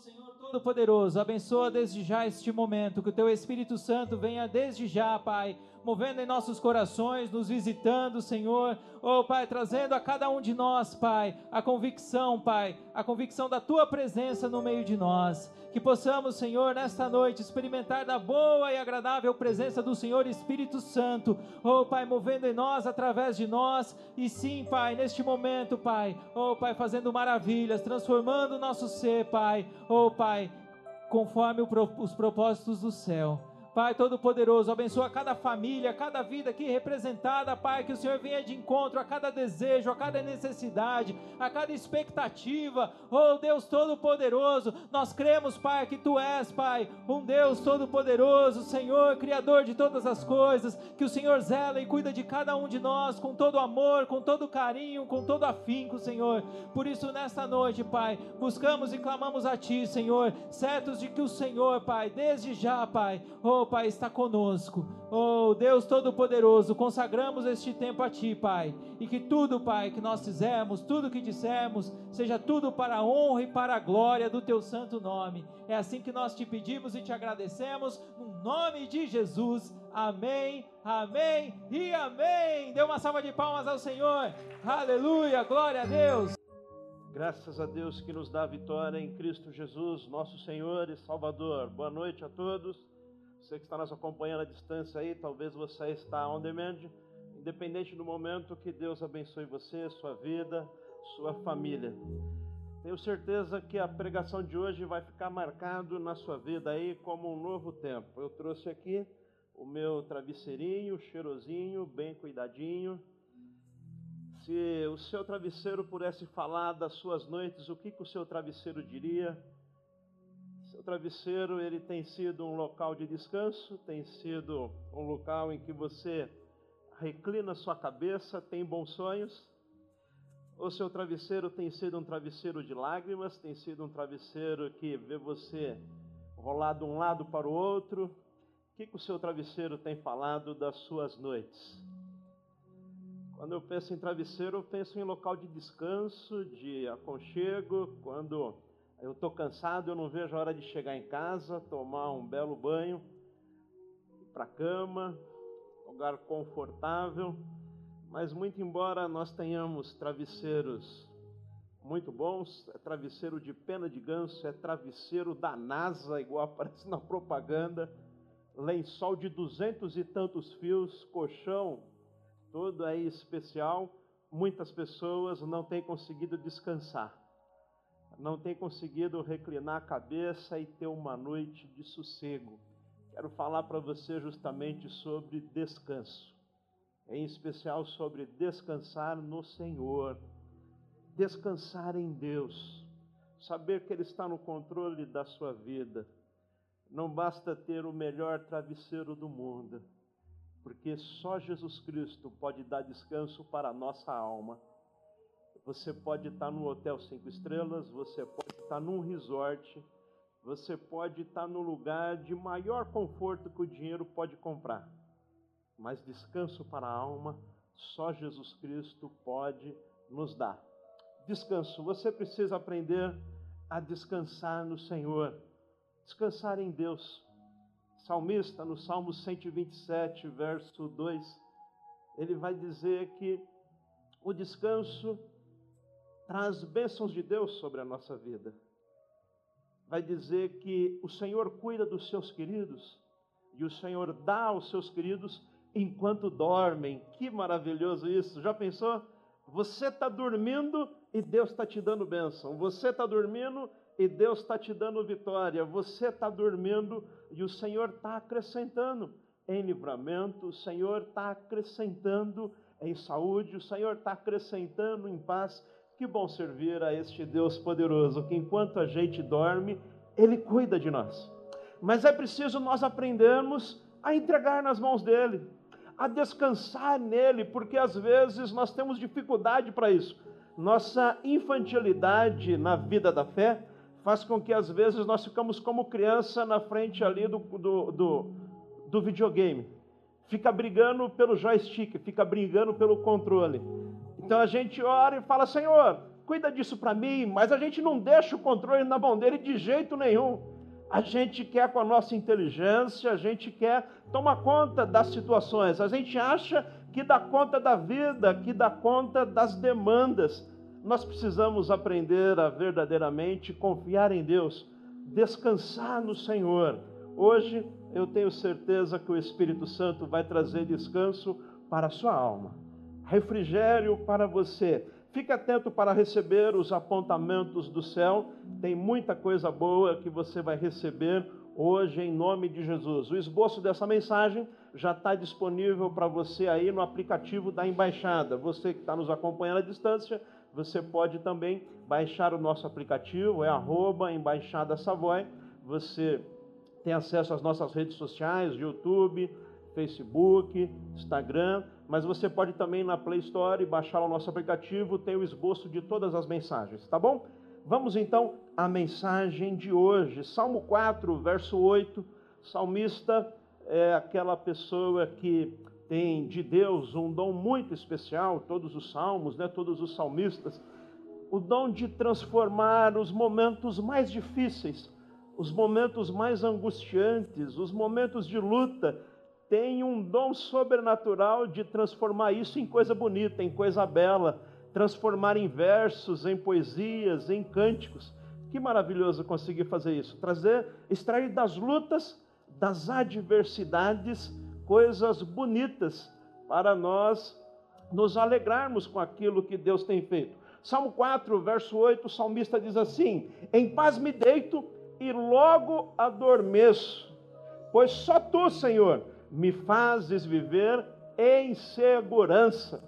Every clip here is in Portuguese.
Senhor Todo-Poderoso, abençoa desde já este momento, que o Teu Espírito Santo venha desde já, Pai, movendo em nossos corações, nos visitando, Senhor. Oh, Pai, trazendo a cada um de nós, Pai, a convicção, Pai, a convicção da Tua presença no meio de nós. Que possamos, Senhor, nesta noite experimentar da boa e agradável presença do Senhor Espírito Santo. Oh, Pai, movendo em nós, através de nós. E sim, Pai, neste momento, Pai. Oh, Pai, fazendo maravilhas, transformando o nosso ser, Pai. Oh, Pai, conforme os propósitos do céu. Pai Todo-Poderoso, abençoa cada família, cada vida aqui representada, Pai, que o Senhor venha de encontro a cada desejo, a cada necessidade, a cada expectativa. Oh Deus Todo-Poderoso, nós cremos, Pai, que Tu és, Pai, um Deus Todo-Poderoso, Senhor, Criador de todas as coisas, que o Senhor zela e cuida de cada um de nós com todo amor, com todo carinho, com todo afinco, Senhor. Por isso, nesta noite, Pai, buscamos e clamamos a Ti, Senhor, certos de que o Senhor, Pai, desde já, Pai, oh Pai, está conosco. Oh, Deus Todo-Poderoso, consagramos este tempo a Ti, Pai. E que tudo, Pai, que nós fizermos, tudo que dissermos, seja tudo para a honra e para a glória do Teu santo nome. É assim que nós te pedimos e te agradecemos, no nome de Jesus. Amém, amém e amém. Dê uma salva de palmas ao Senhor. Aleluia, glória a Deus. Graças a Deus que nos dá a vitória em Cristo Jesus, nosso Senhor e Salvador. Boa noite a todos. Você que está nos acompanhando à distância aí, talvez você está on demand, independente do momento, que Deus abençoe você, sua vida, sua família. Tenho certeza que a pregação de hoje vai ficar marcado na sua vida aí como um novo tempo. Eu trouxe aqui o meu travesseirinho, cheirosinho, bem cuidadinho. Se o seu travesseiro pudesse falar das suas noites, o que, que o seu travesseiro diria? Travesseiro ele tem sido um local de descanso, tem sido um local em que você reclina sua cabeça, tem bons sonhos. O seu travesseiro tem sido um travesseiro de lágrimas, tem sido um travesseiro que vê você rolar de um lado para o outro. O que, que o seu travesseiro tem falado das suas noites? Quando eu penso em travesseiro, eu penso em local de descanso, de aconchego, quando eu estou cansado, eu não vejo a hora de chegar em casa, tomar um belo banho, ir para a cama, lugar confortável. Mas, muito embora nós tenhamos travesseiros muito bons, é travesseiro de pena de ganso, é travesseiro da NASA, igual aparece na propaganda, lençol de duzentos e tantos fios, colchão todo aí especial, muitas pessoas não têm conseguido descansar não tem conseguido reclinar a cabeça e ter uma noite de sossego. Quero falar para você justamente sobre descanso, em especial sobre descansar no Senhor, descansar em Deus, saber que Ele está no controle da sua vida. Não basta ter o melhor travesseiro do mundo, porque só Jesus Cristo pode dar descanso para a nossa alma. Você pode estar num hotel cinco estrelas, você pode estar num resort, você pode estar no lugar de maior conforto que o dinheiro pode comprar. Mas descanso para a alma, só Jesus Cristo pode nos dar. Descanso, você precisa aprender a descansar no Senhor, descansar em Deus. Salmista, no Salmo 127, verso 2, ele vai dizer que o descanso traz bênçãos de Deus sobre a nossa vida. Vai dizer que o Senhor cuida dos seus queridos e o Senhor dá aos seus queridos enquanto dormem. Que maravilhoso isso! Já pensou? Você está dormindo e Deus está te dando bênção. Você está dormindo e Deus está te dando vitória. Você está dormindo e o Senhor está acrescentando em livramento, o Senhor está acrescentando em saúde, o Senhor está acrescentando em paz. Que bom servir a este Deus poderoso, que enquanto a gente dorme, Ele cuida de nós. Mas é preciso nós aprendermos a entregar nas mãos dEle, a descansar nele, porque às vezes nós temos dificuldade para isso. Nossa infantilidade na vida da fé faz com que às vezes nós ficamos como criança na frente ali do, do, do, do videogame. Fica brigando pelo joystick, fica brigando pelo controle. Então a gente ora e fala: Senhor, cuida disso para mim, mas a gente não deixa o controle na mão dele de jeito nenhum. A gente quer com a nossa inteligência, a gente quer tomar conta das situações, a gente acha que dá conta da vida, que dá conta das demandas. Nós precisamos aprender a verdadeiramente confiar em Deus, descansar no Senhor. Hoje eu tenho certeza que o Espírito Santo vai trazer descanso para a sua alma, refrigério para você. Fique atento para receber os apontamentos do céu, tem muita coisa boa que você vai receber hoje em nome de Jesus. O esboço dessa mensagem já está disponível para você aí no aplicativo da Embaixada. Você que está nos acompanhando à distância, você pode também baixar o nosso aplicativo, é arroba Embaixada Savoy. Você tem acesso às nossas redes sociais, YouTube, Facebook, Instagram, mas você pode também na Play Store baixar o nosso aplicativo, tem o esboço de todas as mensagens, tá bom? Vamos então à mensagem de hoje. Salmo 4, verso 8. Salmista é aquela pessoa que tem de Deus um dom muito especial, todos os salmos, né, todos os salmistas, o dom de transformar os momentos mais difíceis, os momentos mais angustiantes, os momentos de luta, tem um dom sobrenatural de transformar isso em coisa bonita, em coisa bela transformar em versos, em poesias, em cânticos. Que maravilhoso conseguir fazer isso, trazer, extrair das lutas, das adversidades, coisas bonitas para nós nos alegrarmos com aquilo que Deus tem feito. Salmo 4, verso 8, o salmista diz assim: Em paz me deito e logo adormeço, pois só tu, Senhor, me fazes viver em segurança.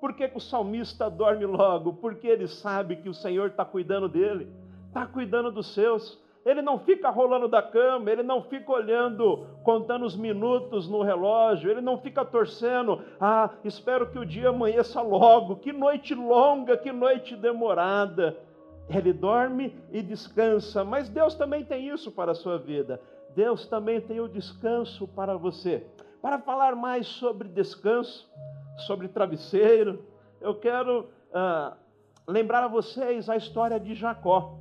Por que, que o salmista dorme logo? Porque ele sabe que o Senhor está cuidando dele, está cuidando dos seus. Ele não fica rolando da cama, ele não fica olhando, contando os minutos no relógio, ele não fica torcendo, ah, espero que o dia amanheça logo, que noite longa, que noite demorada. Ele dorme e descansa, mas Deus também tem isso para a sua vida. Deus também tem o descanso para você. Para falar mais sobre descanso, sobre travesseiro, eu quero ah, lembrar a vocês a história de Jacó.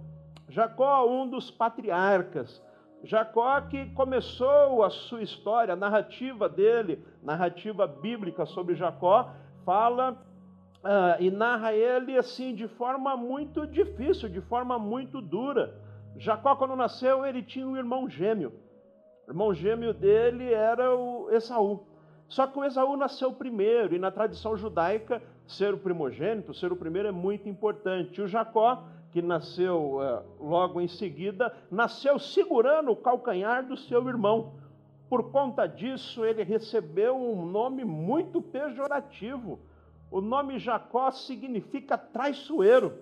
Jacó, um dos patriarcas. Jacó que começou a sua história, a narrativa dele, narrativa bíblica sobre Jacó, fala ah, e narra ele assim de forma muito difícil, de forma muito dura. Jacó, quando nasceu, ele tinha um irmão gêmeo. Irmão gêmeo dele era o Esaú. Só que o Esaú nasceu primeiro, e na tradição judaica, ser o primogênito, ser o primeiro é muito importante. O Jacó, que nasceu uh, logo em seguida, nasceu segurando o calcanhar do seu irmão. Por conta disso, ele recebeu um nome muito pejorativo. O nome Jacó significa traiçoeiro,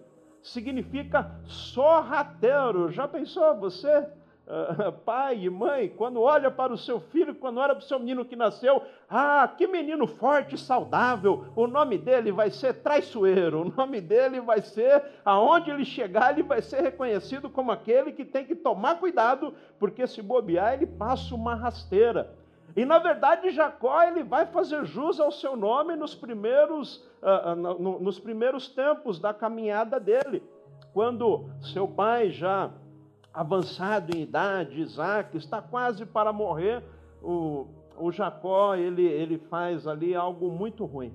significa sorrateiro. Já pensou você? pai e mãe, quando olha para o seu filho, quando olha para o seu menino que nasceu, ah, que menino forte e saudável, o nome dele vai ser traiçoeiro, o nome dele vai ser, aonde ele chegar, ele vai ser reconhecido como aquele que tem que tomar cuidado, porque se bobear, ele passa uma rasteira. E na verdade, Jacó ele vai fazer jus ao seu nome nos primeiros, uh, uh, no, nos primeiros tempos da caminhada dele, quando seu pai já avançado em idade, Isaac, está quase para morrer, o, o Jacó, ele, ele faz ali algo muito ruim.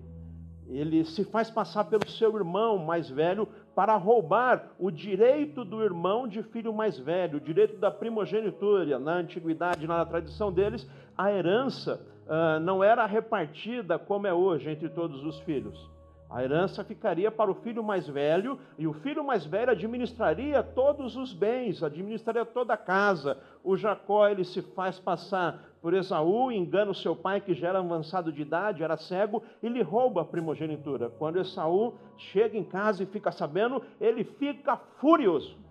Ele se faz passar pelo seu irmão mais velho para roubar o direito do irmão de filho mais velho, o direito da primogenitura. Na antiguidade, na tradição deles, a herança uh, não era repartida como é hoje entre todos os filhos. A herança ficaria para o filho mais velho, e o filho mais velho administraria todos os bens, administraria toda a casa. O Jacó ele se faz passar por Esaú, engana o seu pai, que já era avançado de idade, era cego, e lhe rouba a primogenitura. Quando Esaú chega em casa e fica sabendo, ele fica furioso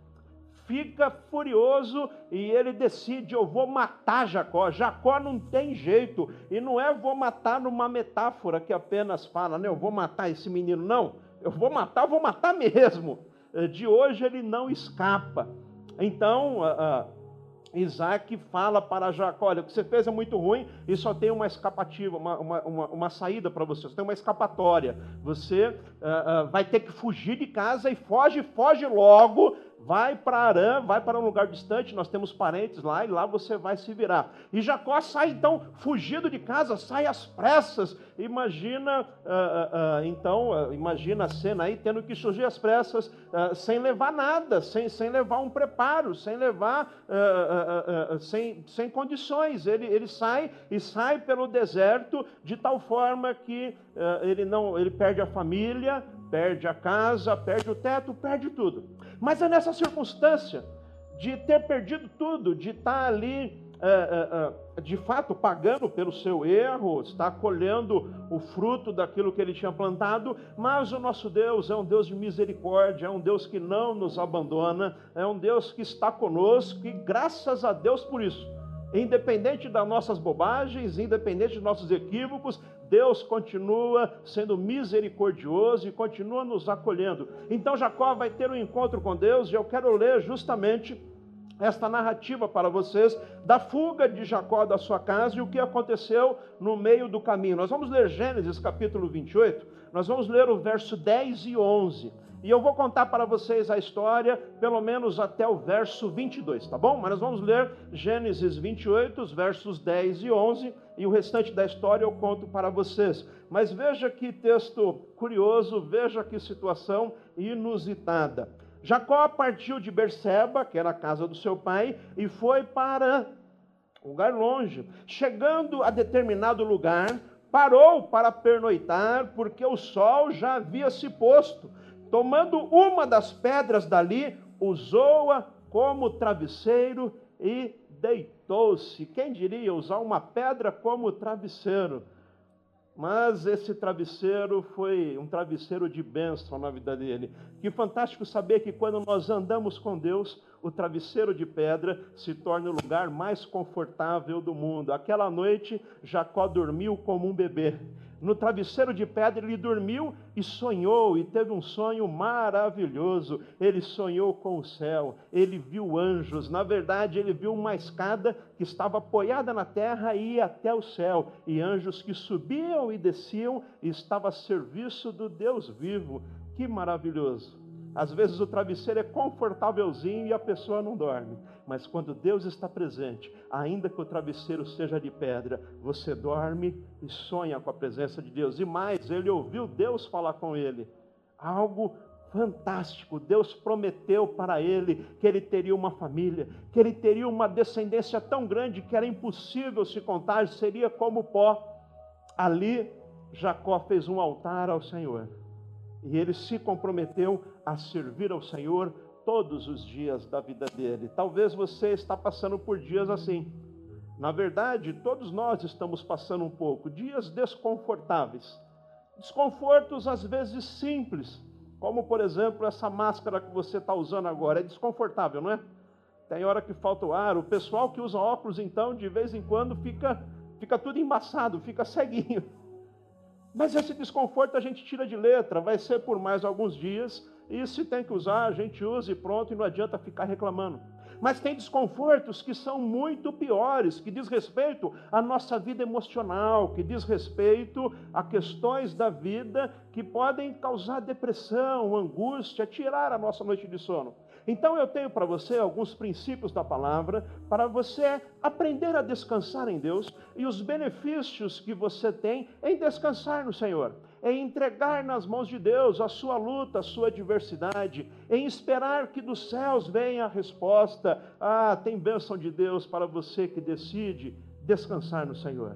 fica furioso e ele decide: eu vou matar Jacó. Jacó não tem jeito, e não é vou matar numa metáfora que apenas fala, né? Eu vou matar esse menino, não. Eu vou matar, vou matar mesmo. De hoje ele não escapa. Então, Isaac fala para Jacó: olha, o que você fez é muito ruim e só tem uma escapativa, uma, uma, uma, uma saída para você, só tem uma escapatória. Você uh, uh, vai ter que fugir de casa e foge, foge logo, vai para Arã, vai para um lugar distante, nós temos parentes lá e lá você vai se virar. E Jacó sai então fugido de casa, sai às pressas. Imagina, uh, uh, uh, então, imagina a cena aí tendo que surgir às pressas, sem levar nada, sem, sem levar um preparo, sem levar, sem, sem condições. Ele, ele sai e sai pelo deserto de tal forma que ele não, ele perde a família, perde a casa, perde o teto, perde tudo. Mas é nessa circunstância de ter perdido tudo, de estar ali, é, é, é, de fato, pagando pelo seu erro, está colhendo o fruto daquilo que ele tinha plantado, mas o nosso Deus é um Deus de misericórdia, é um Deus que não nos abandona, é um Deus que está conosco e graças a Deus por isso. Independente das nossas bobagens, independente dos nossos equívocos, Deus continua sendo misericordioso e continua nos acolhendo. Então Jacó vai ter um encontro com Deus e eu quero ler justamente esta narrativa para vocês da fuga de Jacó da sua casa e o que aconteceu no meio do caminho. Nós vamos ler Gênesis capítulo 28, nós vamos ler o verso 10 e 11. E eu vou contar para vocês a história, pelo menos até o verso 22, tá bom? Mas nós vamos ler Gênesis 28, os versos 10 e 11, e o restante da história eu conto para vocês. Mas veja que texto curioso, veja que situação inusitada. Jacó partiu de Berseba, que era a casa do seu pai, e foi para um lugar longe. Chegando a determinado lugar, parou para pernoitar, porque o sol já havia se posto tomando uma das pedras dali, usou-a como travesseiro e deitou-se. Quem diria usar uma pedra como travesseiro? Mas esse travesseiro foi um travesseiro de bênção na vida dele. Que fantástico saber que quando nós andamos com Deus, o travesseiro de pedra se torna o lugar mais confortável do mundo. Aquela noite, Jacó dormiu como um bebê no travesseiro de pedra, ele dormiu e sonhou, e teve um sonho maravilhoso. Ele sonhou com o céu, ele viu anjos. Na verdade, ele viu uma escada que estava apoiada na terra e ia até o céu, e anjos que subiam e desciam, e estava a serviço do Deus vivo. Que maravilhoso! Às vezes o travesseiro é confortávelzinho e a pessoa não dorme. Mas quando Deus está presente, ainda que o travesseiro seja de pedra, você dorme e sonha com a presença de Deus. E mais, ele ouviu Deus falar com ele. Algo fantástico. Deus prometeu para ele que ele teria uma família, que ele teria uma descendência tão grande que era impossível se contar, seria como pó. Ali, Jacó fez um altar ao Senhor. E ele se comprometeu a servir ao Senhor todos os dias da vida dele. Talvez você está passando por dias assim. Na verdade, todos nós estamos passando um pouco, dias desconfortáveis. Desconfortos às vezes simples, como por exemplo essa máscara que você está usando agora. É desconfortável, não é? Tem hora que falta o ar. O pessoal que usa óculos, então, de vez em quando fica, fica tudo embaçado, fica ceguinho. Mas esse desconforto a gente tira de letra, vai ser por mais alguns dias, e se tem que usar, a gente usa e pronto, e não adianta ficar reclamando. Mas tem desconfortos que são muito piores, que diz respeito à nossa vida emocional, que diz respeito a questões da vida que podem causar depressão, angústia, tirar a nossa noite de sono. Então eu tenho para você alguns princípios da palavra para você aprender a descansar em Deus e os benefícios que você tem em descansar no Senhor, em entregar nas mãos de Deus a sua luta, a sua adversidade, em esperar que dos céus venha a resposta. Ah, tem bênção de Deus para você que decide descansar no Senhor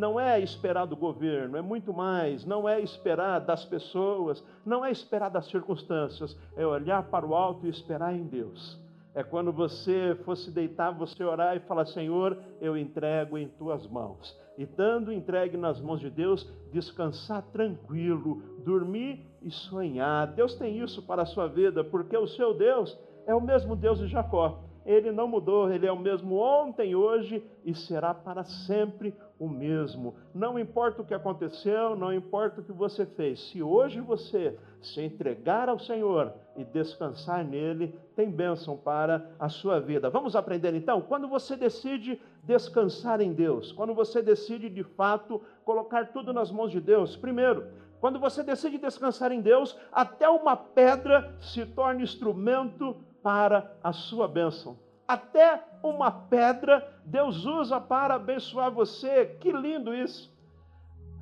não é esperar do governo, é muito mais, não é esperar das pessoas, não é esperar das circunstâncias, é olhar para o alto e esperar em Deus. É quando você fosse deitar, você orar e falar: Senhor, eu entrego em tuas mãos. E dando entregue nas mãos de Deus, descansar tranquilo, dormir e sonhar. Deus tem isso para a sua vida, porque o seu Deus é o mesmo Deus de Jacó. Ele não mudou, ele é o mesmo ontem, hoje e será para sempre o mesmo. Não importa o que aconteceu, não importa o que você fez, se hoje você se entregar ao Senhor e descansar nele, tem bênção para a sua vida. Vamos aprender então? Quando você decide descansar em Deus, quando você decide de fato colocar tudo nas mãos de Deus, primeiro, quando você decide descansar em Deus, até uma pedra se torna instrumento para a sua bênção. Até uma pedra Deus usa para abençoar você. Que lindo isso!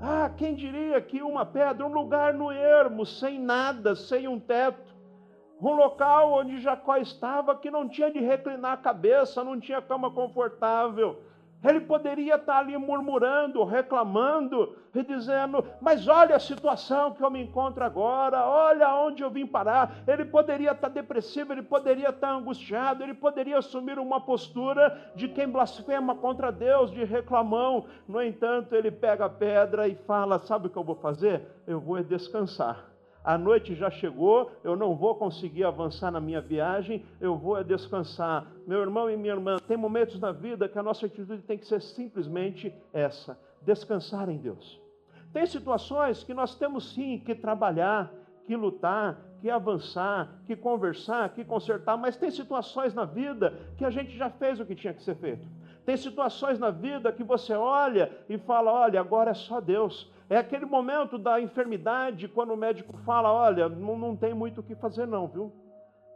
Ah, quem diria que uma pedra, um lugar no ermo, sem nada, sem um teto, um local onde Jacó estava que não tinha de reclinar a cabeça, não tinha cama confortável, ele poderia estar ali murmurando, reclamando e dizendo: Mas olha a situação que eu me encontro agora, olha onde eu vim parar. Ele poderia estar depressivo, ele poderia estar angustiado, ele poderia assumir uma postura de quem blasfema contra Deus, de reclamão. No entanto, ele pega a pedra e fala: Sabe o que eu vou fazer? Eu vou descansar a noite já chegou, eu não vou conseguir avançar na minha viagem, eu vou descansar. Meu irmão e minha irmã, tem momentos na vida que a nossa atitude tem que ser simplesmente essa: descansar em Deus. Tem situações que nós temos sim que trabalhar, que lutar, que avançar, que conversar, que consertar, mas tem situações na vida que a gente já fez o que tinha que ser feito. Tem situações na vida que você olha e fala: olha, agora é só Deus. É aquele momento da enfermidade, quando o médico fala: olha, não, não tem muito o que fazer, não, viu?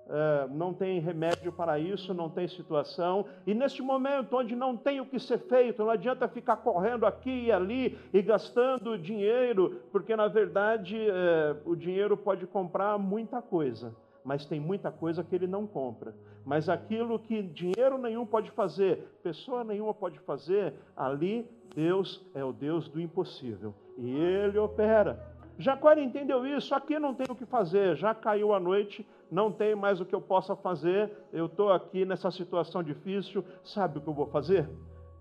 É, não tem remédio para isso, não tem situação. E neste momento, onde não tem o que ser feito, não adianta ficar correndo aqui e ali e gastando dinheiro, porque na verdade é, o dinheiro pode comprar muita coisa, mas tem muita coisa que ele não compra. Mas aquilo que dinheiro nenhum pode fazer, pessoa nenhuma pode fazer, ali Deus é o Deus do impossível e ele opera. Jacó entendeu isso, aqui não tem o que fazer, já caiu a noite, não tem mais o que eu possa fazer, eu estou aqui nessa situação difícil, sabe o que eu vou fazer?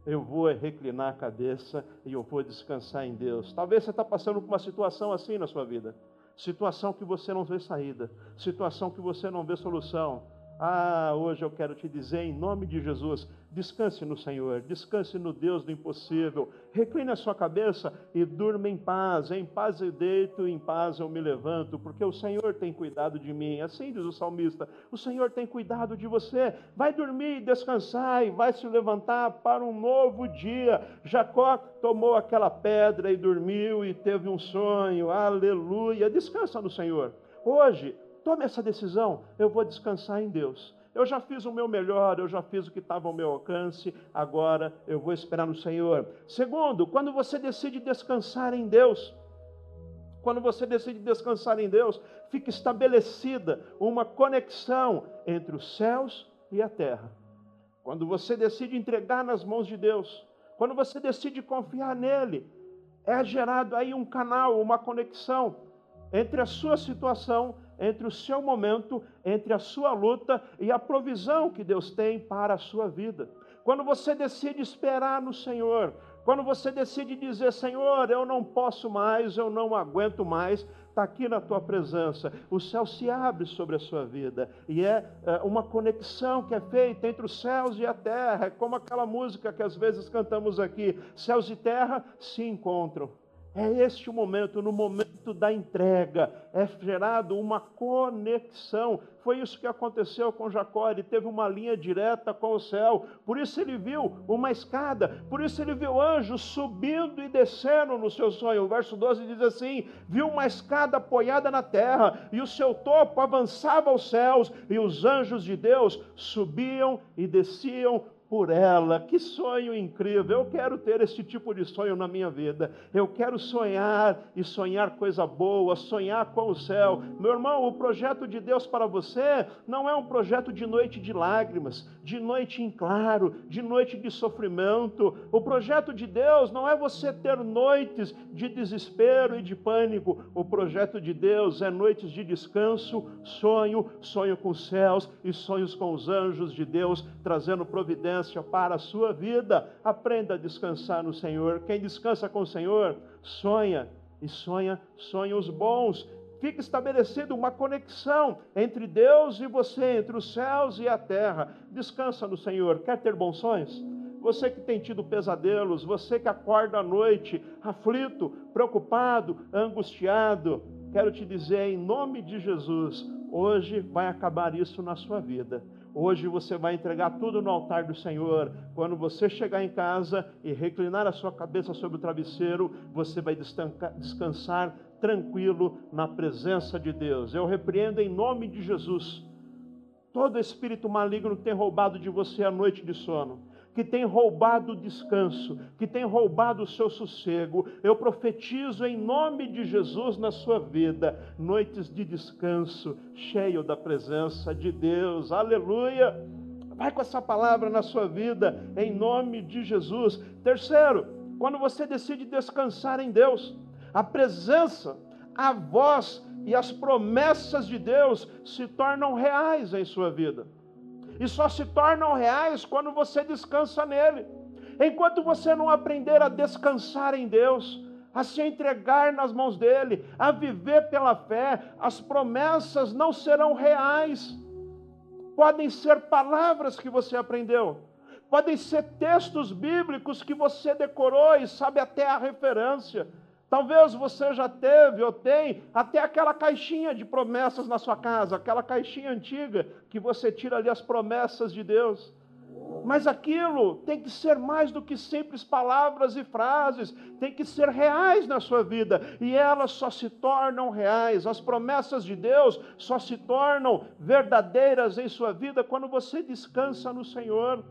Eu vou reclinar a cabeça e eu vou descansar em Deus. Talvez você está passando por uma situação assim na sua vida, situação que você não vê saída, situação que você não vê solução. Ah, hoje eu quero te dizer, em nome de Jesus, descanse no Senhor, descanse no Deus do impossível, recline a sua cabeça e durma em paz. Em paz eu deito, em paz eu me levanto, porque o Senhor tem cuidado de mim. Assim diz o salmista: o Senhor tem cuidado de você. Vai dormir, descansar e vai se levantar para um novo dia. Jacó tomou aquela pedra e dormiu e teve um sonho. Aleluia. Descansa no Senhor. Hoje, tome essa decisão, eu vou descansar em Deus. Eu já fiz o meu melhor, eu já fiz o que estava ao meu alcance, agora eu vou esperar no Senhor. Segundo, quando você decide descansar em Deus, quando você decide descansar em Deus, fica estabelecida uma conexão entre os céus e a terra. Quando você decide entregar nas mãos de Deus, quando você decide confiar nele, é gerado aí um canal, uma conexão entre a sua situação entre o seu momento, entre a sua luta e a provisão que Deus tem para a sua vida. Quando você decide esperar no Senhor, quando você decide dizer, Senhor, eu não posso mais, eu não aguento mais, está aqui na tua presença, o céu se abre sobre a sua vida, e é, é uma conexão que é feita entre os céus e a terra, é como aquela música que às vezes cantamos aqui: céus e terra se encontram. É este o momento, no momento da entrega, é gerado uma conexão. Foi isso que aconteceu com Jacó, ele teve uma linha direta com o céu. Por isso ele viu uma escada, por isso ele viu anjos subindo e descendo no seu sonho. O verso 12 diz assim: viu uma escada apoiada na terra, e o seu topo avançava aos céus, e os anjos de Deus subiam e desciam por ela. Que sonho incrível! Eu quero ter esse tipo de sonho na minha vida. Eu quero sonhar e sonhar coisa boa, sonhar com o céu. Meu irmão, o projeto de Deus para você não é um projeto de noite de lágrimas, de noite em claro, de noite de sofrimento. O projeto de Deus não é você ter noites de desespero e de pânico. O projeto de Deus é noites de descanso, sonho, sonho com os céus e sonhos com os anjos de Deus, trazendo providência para a sua vida. Aprenda a descansar no Senhor. Quem descansa com o Senhor, sonha e sonha sonhos bons. fica estabelecida uma conexão entre Deus e você, entre os céus e a terra. Descansa no Senhor. Quer ter bons sonhos? Você que tem tido pesadelos, você que acorda à noite aflito, preocupado, angustiado, quero te dizer em nome de Jesus, hoje vai acabar isso na sua vida. Hoje você vai entregar tudo no altar do Senhor. Quando você chegar em casa e reclinar a sua cabeça sobre o travesseiro, você vai descansar tranquilo na presença de Deus. Eu repreendo em nome de Jesus todo espírito maligno que tem roubado de você a noite de sono que tem roubado o descanso, que tem roubado o seu sossego. Eu profetizo em nome de Jesus na sua vida, noites de descanso, cheio da presença de Deus. Aleluia! Vai com essa palavra na sua vida, em nome de Jesus. Terceiro, quando você decide descansar em Deus, a presença, a voz e as promessas de Deus se tornam reais em sua vida. E só se tornam reais quando você descansa nele. Enquanto você não aprender a descansar em Deus, a se entregar nas mãos dele, a viver pela fé, as promessas não serão reais. Podem ser palavras que você aprendeu, podem ser textos bíblicos que você decorou e sabe até a referência. Talvez você já teve ou tem até aquela caixinha de promessas na sua casa, aquela caixinha antiga que você tira ali as promessas de Deus. Mas aquilo tem que ser mais do que simples palavras e frases, tem que ser reais na sua vida, e elas só se tornam reais. As promessas de Deus só se tornam verdadeiras em sua vida quando você descansa no Senhor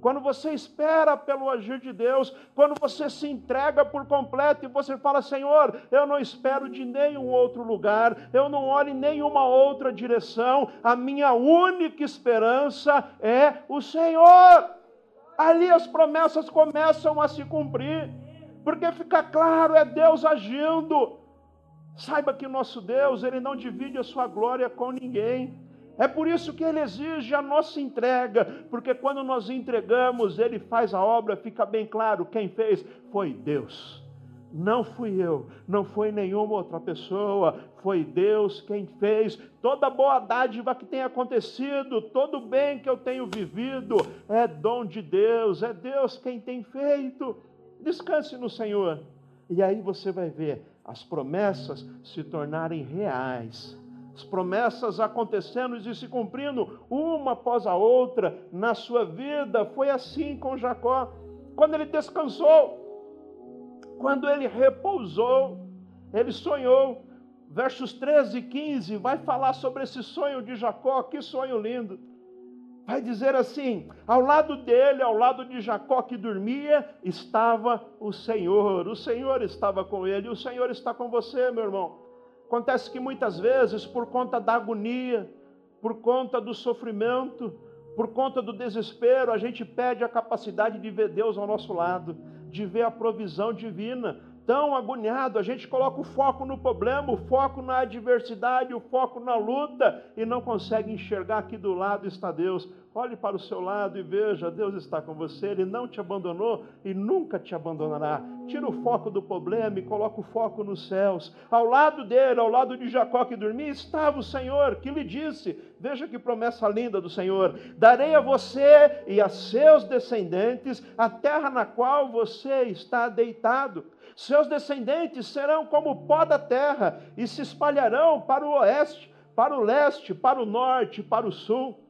quando você espera pelo agir de Deus, quando você se entrega por completo e você fala: Senhor, eu não espero de nenhum outro lugar, eu não olho em nenhuma outra direção, a minha única esperança é o Senhor. Ali as promessas começam a se cumprir, porque fica claro, é Deus agindo. Saiba que o nosso Deus, ele não divide a sua glória com ninguém. É por isso que ele exige a nossa entrega, porque quando nós entregamos, ele faz a obra, fica bem claro: quem fez foi Deus. Não fui eu, não foi nenhuma outra pessoa, foi Deus quem fez. Toda boa dádiva que tem acontecido, todo bem que eu tenho vivido, é dom de Deus, é Deus quem tem feito. Descanse no Senhor, e aí você vai ver as promessas se tornarem reais as promessas acontecendo e se cumprindo uma após a outra na sua vida. Foi assim com Jacó. Quando ele descansou, quando ele repousou, ele sonhou. Versos 13 e 15 vai falar sobre esse sonho de Jacó. Que sonho lindo! Vai dizer assim: ao lado dele, ao lado de Jacó que dormia, estava o Senhor. O Senhor estava com ele. O Senhor está com você, meu irmão. Acontece que muitas vezes, por conta da agonia, por conta do sofrimento, por conta do desespero, a gente perde a capacidade de ver Deus ao nosso lado, de ver a provisão divina. Tão agoniado, a gente coloca o foco no problema, o foco na adversidade, o foco na luta e não consegue enxergar que do lado está Deus. Olhe para o seu lado e veja, Deus está com você, Ele não te abandonou e nunca te abandonará. Tira o foco do problema e coloca o foco nos céus. Ao lado dele, ao lado de Jacó que dormia, estava o Senhor, que lhe disse: Veja que promessa linda do Senhor: Darei a você e a seus descendentes a terra na qual você está deitado. Seus descendentes serão como o pó da terra e se espalharão para o oeste, para o leste, para o norte, para o sul.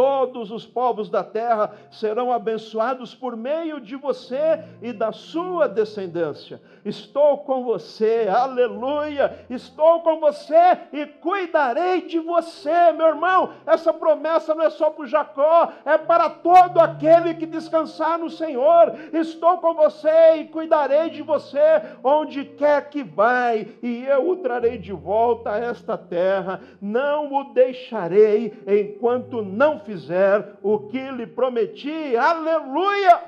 Todos os povos da terra serão abençoados por meio de você e da sua descendência. Estou com você, aleluia. Estou com você e cuidarei de você, meu irmão. Essa promessa não é só para Jacó, é para todo aquele que descansar no Senhor. Estou com você e cuidarei de você onde quer que vai, e eu o trarei de volta a esta terra. Não o deixarei enquanto não fizer o que lhe prometi. Aleluia!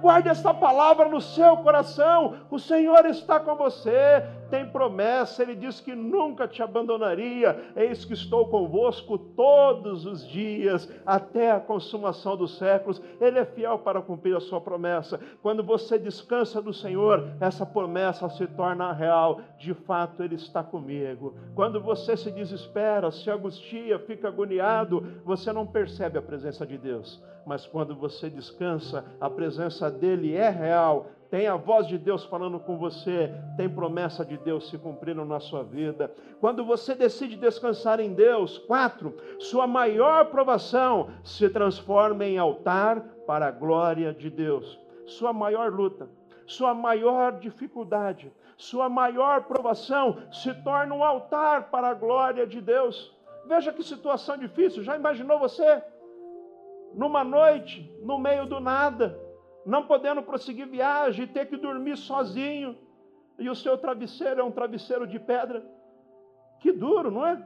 Guarde essa palavra no seu coração. O Senhor está com você. Tem promessa, Ele diz que nunca te abandonaria. Eis que estou convosco todos os dias, até a consumação dos séculos. Ele é fiel para cumprir a sua promessa. Quando você descansa do Senhor, essa promessa se torna real. De fato, Ele está comigo. Quando você se desespera, se angustia, fica agoniado, você não percebe a presença de Deus. Mas quando você descansa, a presença dele é real tem a voz de Deus falando com você, tem promessa de Deus se cumprindo na sua vida. Quando você decide descansar em Deus, quatro, sua maior provação se transforma em altar para a glória de Deus. Sua maior luta, sua maior dificuldade, sua maior provação se torna um altar para a glória de Deus. Veja que situação difícil, já imaginou você? Numa noite, no meio do nada, não podendo prosseguir viagem, ter que dormir sozinho, e o seu travesseiro é um travesseiro de pedra. Que duro, não é?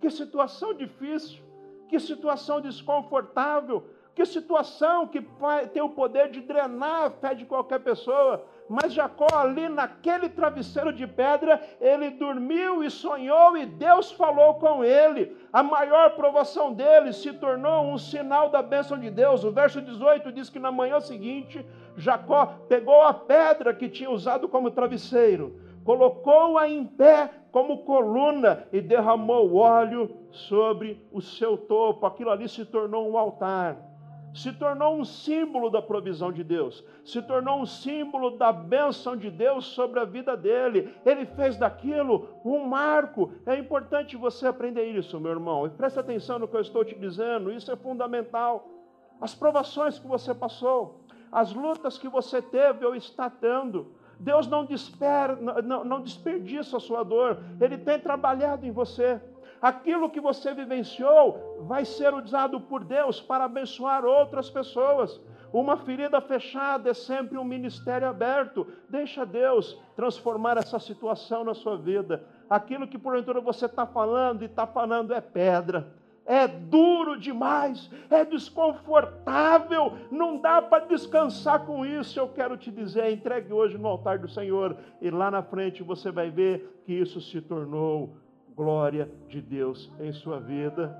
Que situação difícil, que situação desconfortável, que situação que tem o poder de drenar a fé de qualquer pessoa. Mas Jacó, ali naquele travesseiro de pedra, ele dormiu e sonhou, e Deus falou com ele. A maior provação dele se tornou um sinal da bênção de Deus. O verso 18 diz que na manhã seguinte, Jacó pegou a pedra que tinha usado como travesseiro, colocou-a em pé como coluna e derramou óleo sobre o seu topo. Aquilo ali se tornou um altar se tornou um símbolo da provisão de Deus, se tornou um símbolo da bênção de Deus sobre a vida dele. Ele fez daquilo um marco. É importante você aprender isso, meu irmão, e preste atenção no que eu estou te dizendo, isso é fundamental. As provações que você passou, as lutas que você teve ou está tendo, Deus não, não desperdiça a sua dor, Ele tem trabalhado em você aquilo que você vivenciou vai ser usado por Deus para abençoar outras pessoas. Uma ferida fechada é sempre um ministério aberto. Deixa Deus transformar essa situação na sua vida. Aquilo que porventura você está falando e está falando é pedra. É duro demais, é desconfortável, não dá para descansar com isso. Eu quero te dizer, entregue hoje no altar do Senhor, e lá na frente você vai ver que isso se tornou glória de Deus em sua vida.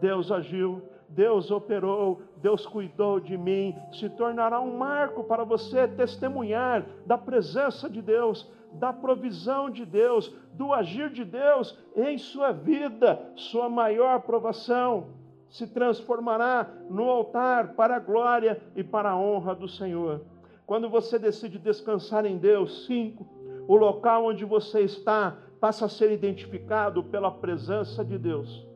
Deus agiu, Deus operou, Deus cuidou de mim, se tornará um marco para você testemunhar da presença de Deus, da provisão de Deus, do agir de Deus em sua vida. Sua maior provação se transformará no altar para a glória e para a honra do Senhor. Quando você decide descansar em Deus, cinco, o local onde você está passa a ser identificado pela presença de Deus.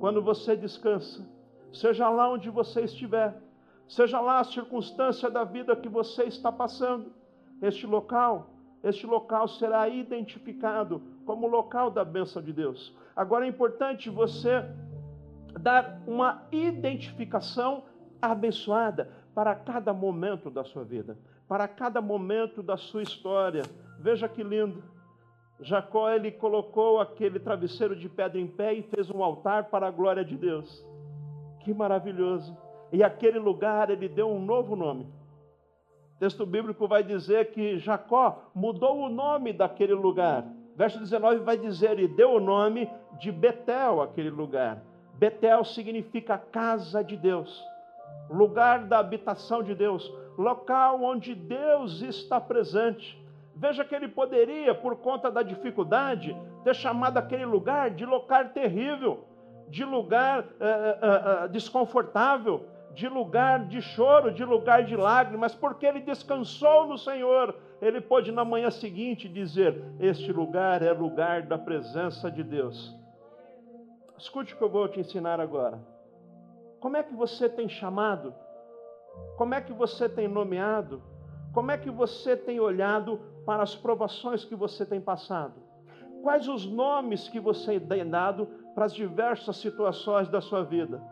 Quando você descansa, seja lá onde você estiver, seja lá a circunstância da vida que você está passando, este local, este local será identificado como local da bênção de Deus. Agora é importante você dar uma identificação abençoada para cada momento da sua vida, para cada momento da sua história. Veja que lindo. Jacó ele colocou aquele travesseiro de pedra em pé e fez um altar para a glória de Deus. Que maravilhoso! E aquele lugar ele deu um novo nome. O texto bíblico vai dizer que Jacó mudou o nome daquele lugar. Verso 19 vai dizer: e deu o nome de Betel aquele lugar. Betel significa casa de Deus, lugar da habitação de Deus, local onde Deus está presente. Veja que ele poderia, por conta da dificuldade, ter chamado aquele lugar de lugar terrível, de lugar é, é, é, desconfortável, de lugar de choro, de lugar de lágrimas, porque ele descansou no Senhor. Ele pôde na manhã seguinte dizer: Este lugar é lugar da presença de Deus. Escute o que eu vou te ensinar agora. Como é que você tem chamado? Como é que você tem nomeado? Como é que você tem olhado para as provações que você tem passado? Quais os nomes que você tem dado para as diversas situações da sua vida?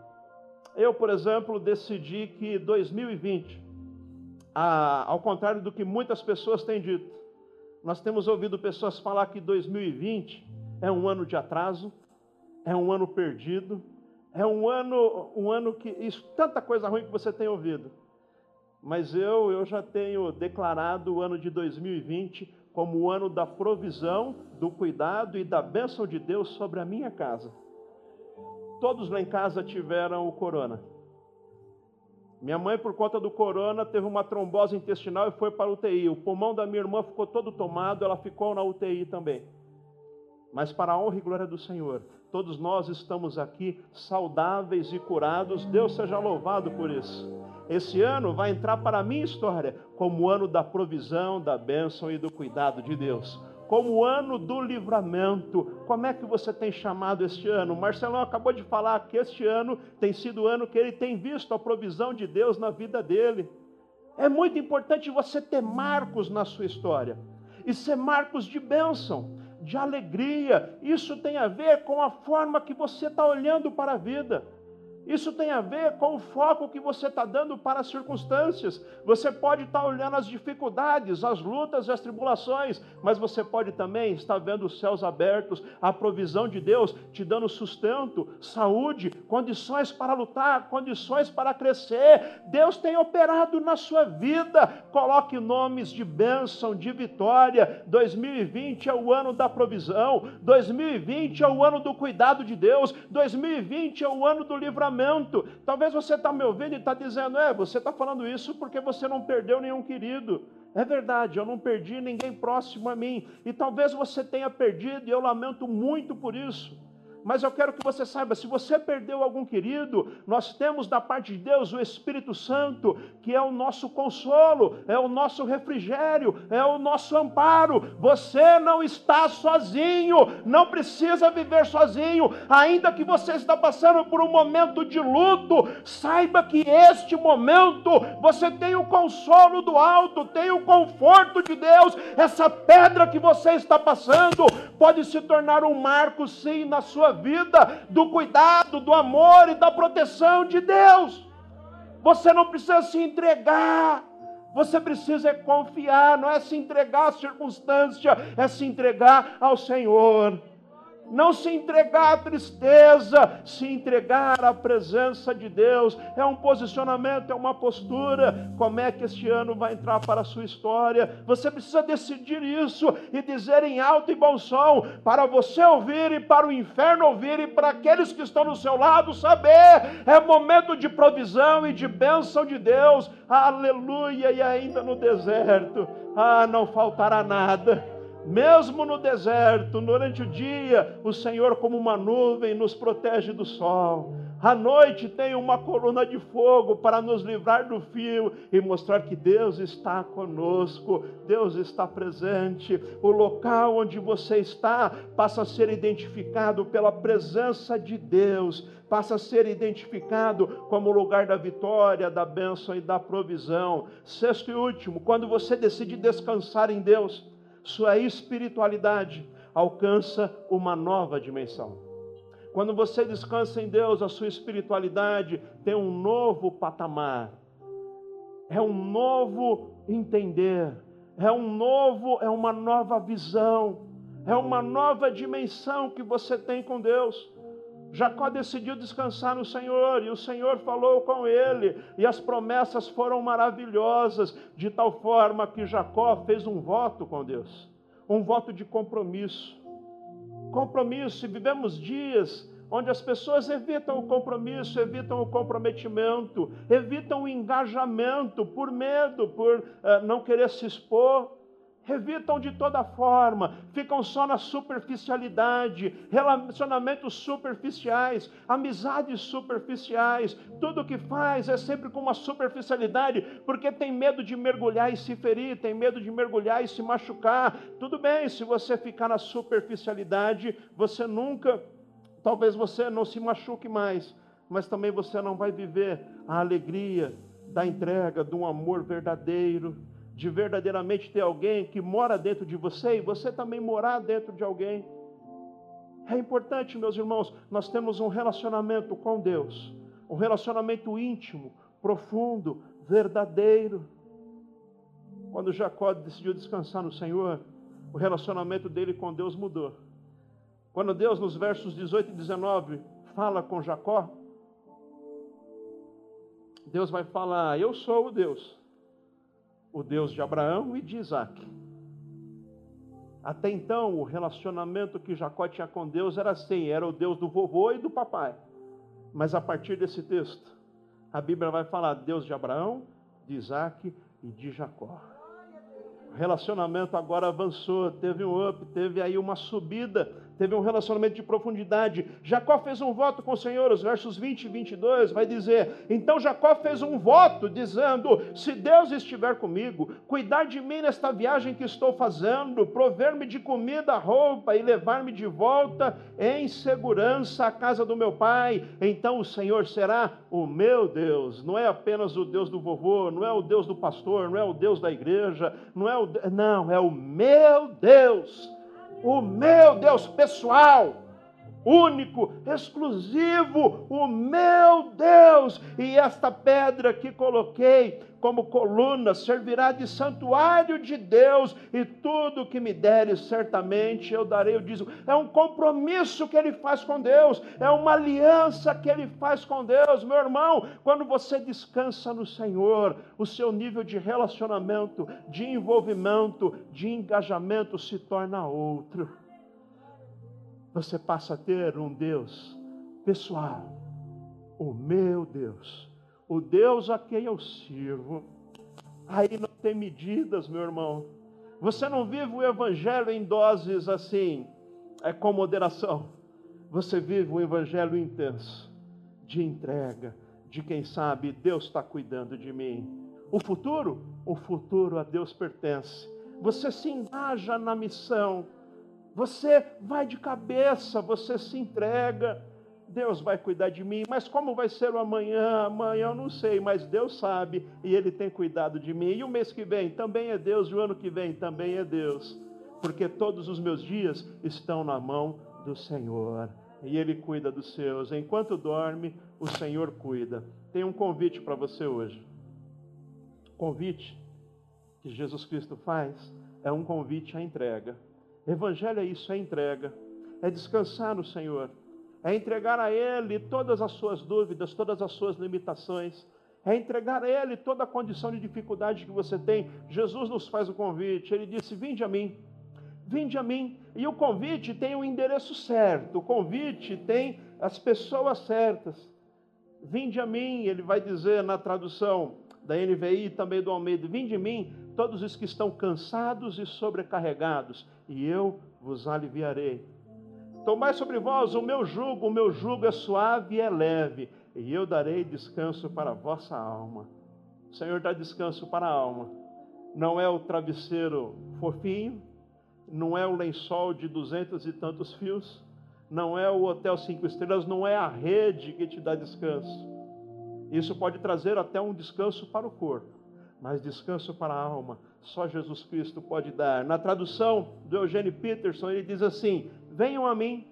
Eu, por exemplo, decidi que 2020, ao contrário do que muitas pessoas têm dito, nós temos ouvido pessoas falar que 2020 é um ano de atraso, é um ano perdido, é um ano, um ano que isso, tanta coisa ruim que você tem ouvido. Mas eu, eu já tenho declarado o ano de 2020 como o ano da provisão, do cuidado e da bênção de Deus sobre a minha casa. Todos lá em casa tiveram o corona. Minha mãe, por conta do corona, teve uma trombose intestinal e foi para a UTI. O pulmão da minha irmã ficou todo tomado, ela ficou na UTI também. Mas para a honra e glória do Senhor, todos nós estamos aqui saudáveis e curados. Deus seja louvado por isso. Esse ano vai entrar para a minha história como o ano da provisão, da bênção e do cuidado de Deus. Como o ano do livramento. Como é que você tem chamado este ano? Marcelão acabou de falar que este ano tem sido o ano que ele tem visto a provisão de Deus na vida dele. É muito importante você ter marcos na sua história e ser marcos de bênção, de alegria. Isso tem a ver com a forma que você está olhando para a vida. Isso tem a ver com o foco que você está dando para as circunstâncias. Você pode estar olhando as dificuldades, as lutas e as tribulações, mas você pode também estar vendo os céus abertos, a provisão de Deus te dando sustento, saúde, condições para lutar, condições para crescer. Deus tem operado na sua vida. Coloque nomes de bênção, de vitória. 2020 é o ano da provisão, 2020 é o ano do cuidado de Deus, 2020 é o ano do livramento livramento. Talvez você está me ouvindo e está dizendo, é, você está falando isso porque você não perdeu nenhum querido. É verdade, eu não perdi ninguém próximo a mim. E talvez você tenha perdido, e eu lamento muito por isso. Mas eu quero que você saiba: se você perdeu algum querido, nós temos da parte de Deus o Espírito Santo, que é o nosso consolo, é o nosso refrigério, é o nosso amparo. Você não está sozinho, não precisa viver sozinho, ainda que você está passando por um momento de luto, saiba que este momento você tem o consolo do alto, tem o conforto de Deus. Essa pedra que você está passando pode se tornar um marco, sim, na sua vida do cuidado, do amor e da proteção de Deus. Você não precisa se entregar. Você precisa confiar, não é se entregar à circunstância, é se entregar ao Senhor não se entregar à tristeza, se entregar à presença de Deus. É um posicionamento, é uma postura. Como é que este ano vai entrar para a sua história? Você precisa decidir isso e dizer em alto e bom som, para você ouvir e para o inferno ouvir e para aqueles que estão no seu lado saber. É momento de provisão e de bênção de Deus. Aleluia! E ainda no deserto, ah, não faltará nada mesmo no deserto, durante o dia, o Senhor, como uma nuvem, nos protege do sol. À noite tem uma coluna de fogo para nos livrar do fio e mostrar que Deus está conosco, Deus está presente. O local onde você está passa a ser identificado pela presença de Deus, passa a ser identificado como o lugar da vitória, da bênção e da provisão. Sexto e último, quando você decide descansar em Deus, sua espiritualidade alcança uma nova dimensão. Quando você descansa em Deus, a sua espiritualidade tem um novo patamar, é um novo entender, é um novo, é uma nova visão, é uma nova dimensão que você tem com Deus. Jacó decidiu descansar no Senhor, e o Senhor falou com ele, e as promessas foram maravilhosas, de tal forma que Jacó fez um voto com Deus, um voto de compromisso. Compromisso, e vivemos dias onde as pessoas evitam o compromisso, evitam o comprometimento, evitam o engajamento por medo, por uh, não querer se expor evitam de toda forma, ficam só na superficialidade, relacionamentos superficiais, amizades superficiais, tudo que faz é sempre com uma superficialidade, porque tem medo de mergulhar e se ferir, tem medo de mergulhar e se machucar. Tudo bem, se você ficar na superficialidade, você nunca, talvez você não se machuque mais, mas também você não vai viver a alegria da entrega, de um amor verdadeiro de verdadeiramente ter alguém que mora dentro de você e você também morar dentro de alguém. É importante, meus irmãos, nós temos um relacionamento com Deus, um relacionamento íntimo, profundo, verdadeiro. Quando Jacó decidiu descansar no Senhor, o relacionamento dele com Deus mudou. Quando Deus, nos versos 18 e 19, fala com Jacó, Deus vai falar: Eu sou o Deus o Deus de Abraão e de Isaac. Até então, o relacionamento que Jacó tinha com Deus era assim: era o Deus do vovô e do papai. Mas a partir desse texto, a Bíblia vai falar Deus de Abraão, de Isaac e de Jacó. O relacionamento agora avançou, teve um up, teve aí uma subida teve um relacionamento de profundidade. Jacó fez um voto com o Senhor, os versos 20 e 22 vai dizer: Então Jacó fez um voto, dizendo: Se Deus estiver comigo, cuidar de mim nesta viagem que estou fazendo, prover-me de comida, roupa e levar-me de volta em segurança à casa do meu pai, então o Senhor será o meu Deus. Não é apenas o Deus do vovô, não é o Deus do pastor, não é o Deus da igreja, não é o. Não, é o meu Deus o meu Deus pessoal, único, exclusivo, o meu Deus. E esta pedra que coloquei como coluna servirá de santuário de Deus, e tudo que me deres, certamente eu darei o dízimo. É um compromisso que ele faz com Deus, é uma aliança que ele faz com Deus, meu irmão. Quando você descansa no Senhor, o seu nível de relacionamento, de envolvimento, de engajamento se torna outro. Você passa a ter um Deus pessoal, o meu Deus o Deus a quem eu sirvo. Aí não tem medidas, meu irmão. Você não vive o Evangelho em doses assim, é com moderação. Você vive um Evangelho intenso, de entrega, de quem sabe Deus está cuidando de mim. O futuro? O futuro a Deus pertence. Você se engaja na missão, você vai de cabeça, você se entrega. Deus vai cuidar de mim, mas como vai ser o amanhã? Amanhã eu não sei, mas Deus sabe e Ele tem cuidado de mim. E o mês que vem também é Deus, e o ano que vem também é Deus, porque todos os meus dias estão na mão do Senhor e Ele cuida dos seus. Enquanto dorme, o Senhor cuida. Tem um convite para você hoje. Convite que Jesus Cristo faz é um convite à entrega. Evangelho é isso, é entrega, é descansar no Senhor é entregar a Ele todas as suas dúvidas, todas as suas limitações, é entregar a Ele toda a condição de dificuldade que você tem. Jesus nos faz o convite, Ele disse: Vinde a mim, vinde a mim. E o convite tem o endereço certo, o convite tem as pessoas certas. Vinde a mim, ele vai dizer na tradução da NVI e também do Almeida: Vinde a mim, todos os que estão cansados e sobrecarregados, e eu vos aliviarei. Tomai sobre vós o meu jugo, o meu jugo é suave e é leve, e eu darei descanso para a vossa alma. O Senhor dá descanso para a alma. Não é o travesseiro fofinho, não é o lençol de duzentos e tantos fios, não é o hotel cinco estrelas, não é a rede que te dá descanso. Isso pode trazer até um descanso para o corpo, mas descanso para a alma só Jesus Cristo pode dar. Na tradução do Eugênio Peterson, ele diz assim: venham a mim,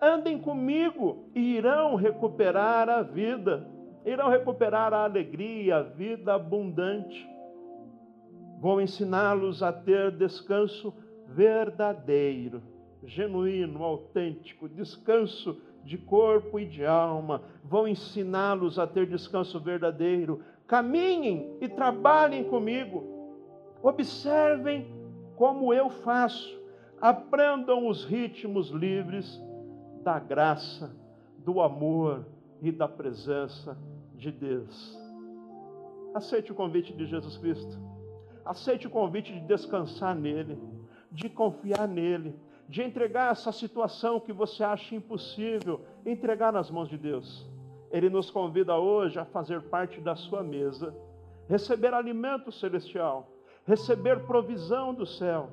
andem comigo e irão recuperar a vida, irão recuperar a alegria, a vida abundante. Vou ensiná-los a ter descanso verdadeiro, genuíno, autêntico, descanso de corpo e de alma. Vou ensiná-los a ter descanso verdadeiro. Caminhem e trabalhem comigo. Observem como eu faço aprendam os ritmos livres da graça, do amor e da presença de Deus. Aceite o convite de Jesus Cristo. Aceite o convite de descansar nele, de confiar nele, de entregar essa situação que você acha impossível, entregar nas mãos de Deus. Ele nos convida hoje a fazer parte da sua mesa, receber alimento celestial, receber provisão do céu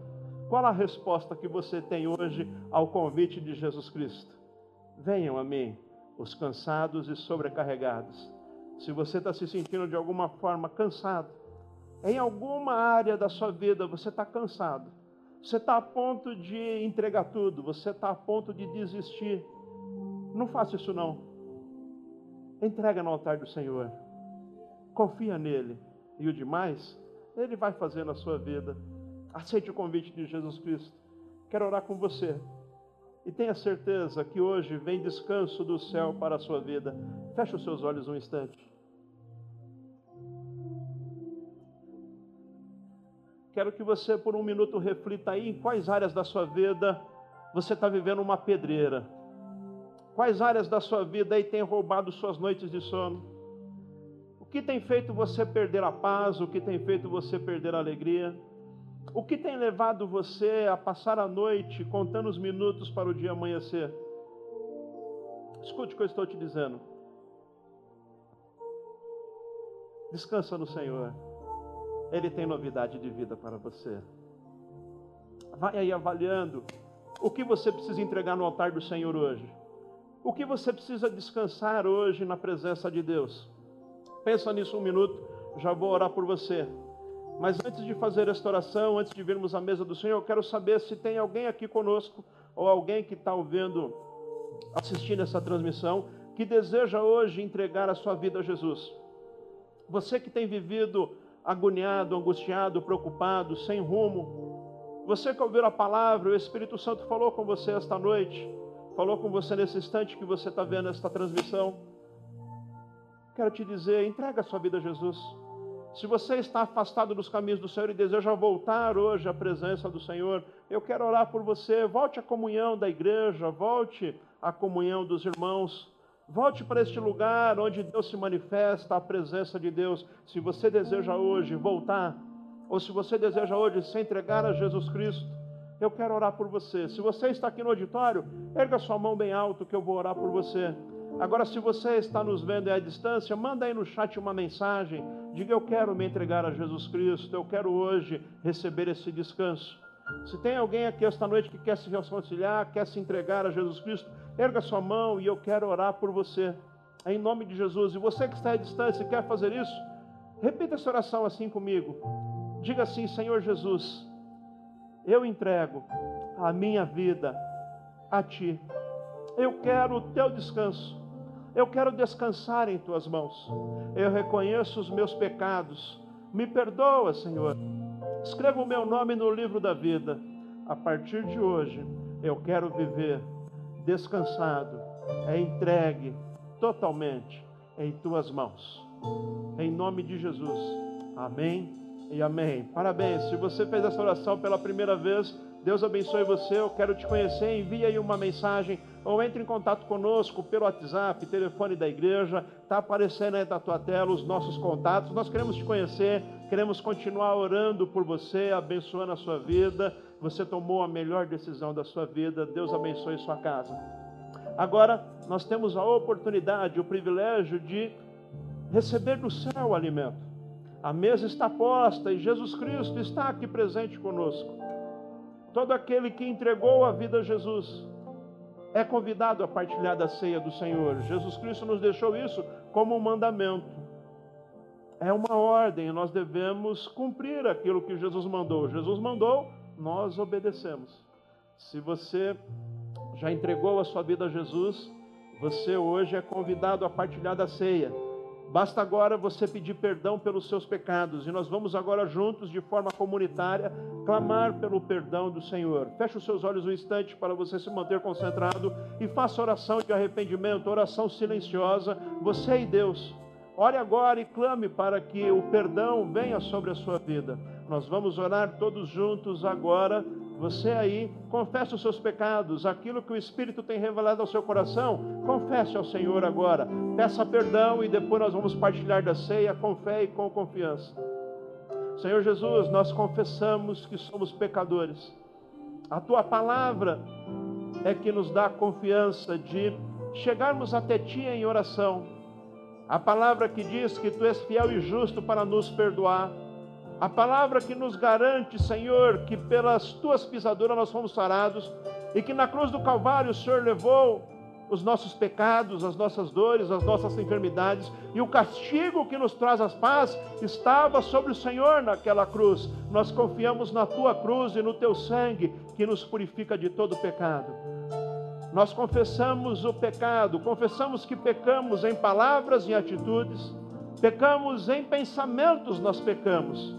qual a resposta que você tem hoje ao convite de Jesus Cristo? Venham a mim, os cansados e sobrecarregados. Se você está se sentindo de alguma forma cansado, em alguma área da sua vida você está cansado, você está a ponto de entregar tudo, você está a ponto de desistir. Não faça isso não. Entrega no altar do Senhor. Confia nele. E o demais, ele vai fazer na sua vida. Aceite o convite de Jesus Cristo. Quero orar com você. E tenha certeza que hoje vem descanso do céu para a sua vida. Feche os seus olhos um instante. Quero que você, por um minuto, reflita aí em quais áreas da sua vida você está vivendo uma pedreira. Quais áreas da sua vida aí tem roubado suas noites de sono? O que tem feito você perder a paz? O que tem feito você perder a alegria? O que tem levado você a passar a noite contando os minutos para o dia amanhecer? Escute o que eu estou te dizendo. Descansa no Senhor. Ele tem novidade de vida para você. Vai aí avaliando o que você precisa entregar no altar do Senhor hoje. O que você precisa descansar hoje na presença de Deus? Pensa nisso um minuto, já vou orar por você. Mas antes de fazer esta oração, antes de virmos à mesa do Senhor, eu quero saber se tem alguém aqui conosco, ou alguém que está ouvindo, assistindo essa transmissão, que deseja hoje entregar a sua vida a Jesus. Você que tem vivido agoniado, angustiado, preocupado, sem rumo, você que ouviu a palavra, o Espírito Santo falou com você esta noite, falou com você nesse instante que você está vendo esta transmissão. Quero te dizer, entrega a sua vida a Jesus. Se você está afastado dos caminhos do Senhor e deseja voltar hoje à presença do Senhor, eu quero orar por você. Volte à comunhão da igreja, volte à comunhão dos irmãos. Volte para este lugar onde Deus se manifesta, a presença de Deus. Se você deseja hoje voltar, ou se você deseja hoje se entregar a Jesus Cristo, eu quero orar por você. Se você está aqui no auditório, erga sua mão bem alto que eu vou orar por você. Agora, se você está nos vendo à distância, manda aí no chat uma mensagem. Diga: Eu quero me entregar a Jesus Cristo. Eu quero hoje receber esse descanso. Se tem alguém aqui esta noite que quer se reconciliar, quer se entregar a Jesus Cristo, erga sua mão e eu quero orar por você. Em nome de Jesus. E você que está à distância e quer fazer isso, repita essa oração assim comigo. Diga assim: Senhor Jesus eu entrego a minha vida a Ti. Eu quero o Teu descanso. Eu quero descansar em Tuas mãos. Eu reconheço os meus pecados. Me perdoa, Senhor. Escreva o meu nome no livro da vida. A partir de hoje, eu quero viver descansado, é entregue totalmente em Tuas mãos. Em nome de Jesus. Amém e amém. Parabéns. Se você fez essa oração pela primeira vez, Deus abençoe você. Eu quero te conhecer. Envie aí uma mensagem ou entre em contato conosco pelo WhatsApp, telefone da igreja. Está aparecendo aí na tua tela os nossos contatos. Nós queremos te conhecer, queremos continuar orando por você, abençoando a sua vida. Você tomou a melhor decisão da sua vida. Deus abençoe sua casa. Agora, nós temos a oportunidade, o privilégio de receber do céu o alimento. A mesa está posta e Jesus Cristo está aqui presente conosco. Todo aquele que entregou a vida a Jesus é convidado a partilhar da ceia do Senhor. Jesus Cristo nos deixou isso como um mandamento. É uma ordem, nós devemos cumprir aquilo que Jesus mandou. Jesus mandou, nós obedecemos. Se você já entregou a sua vida a Jesus, você hoje é convidado a partilhar da ceia. Basta agora você pedir perdão pelos seus pecados, e nós vamos agora juntos, de forma comunitária, clamar pelo perdão do Senhor. Feche os seus olhos um instante para você se manter concentrado e faça oração de arrependimento, oração silenciosa, você e Deus. Ore agora e clame para que o perdão venha sobre a sua vida. Nós vamos orar todos juntos agora você aí, confesse os seus pecados, aquilo que o Espírito tem revelado ao seu coração, confesse ao Senhor agora. Peça perdão e depois nós vamos partilhar da ceia com fé e com confiança. Senhor Jesus, nós confessamos que somos pecadores. A tua palavra é que nos dá confiança de chegarmos até ti em oração. A palavra que diz que tu és fiel e justo para nos perdoar a palavra que nos garante, Senhor, que pelas tuas pisaduras nós fomos sarados e que na cruz do Calvário o Senhor levou os nossos pecados, as nossas dores, as nossas enfermidades, e o castigo que nos traz as paz estava sobre o Senhor naquela cruz. Nós confiamos na tua cruz e no teu sangue que nos purifica de todo pecado. Nós confessamos o pecado, confessamos que pecamos em palavras e atitudes, pecamos em pensamentos, nós pecamos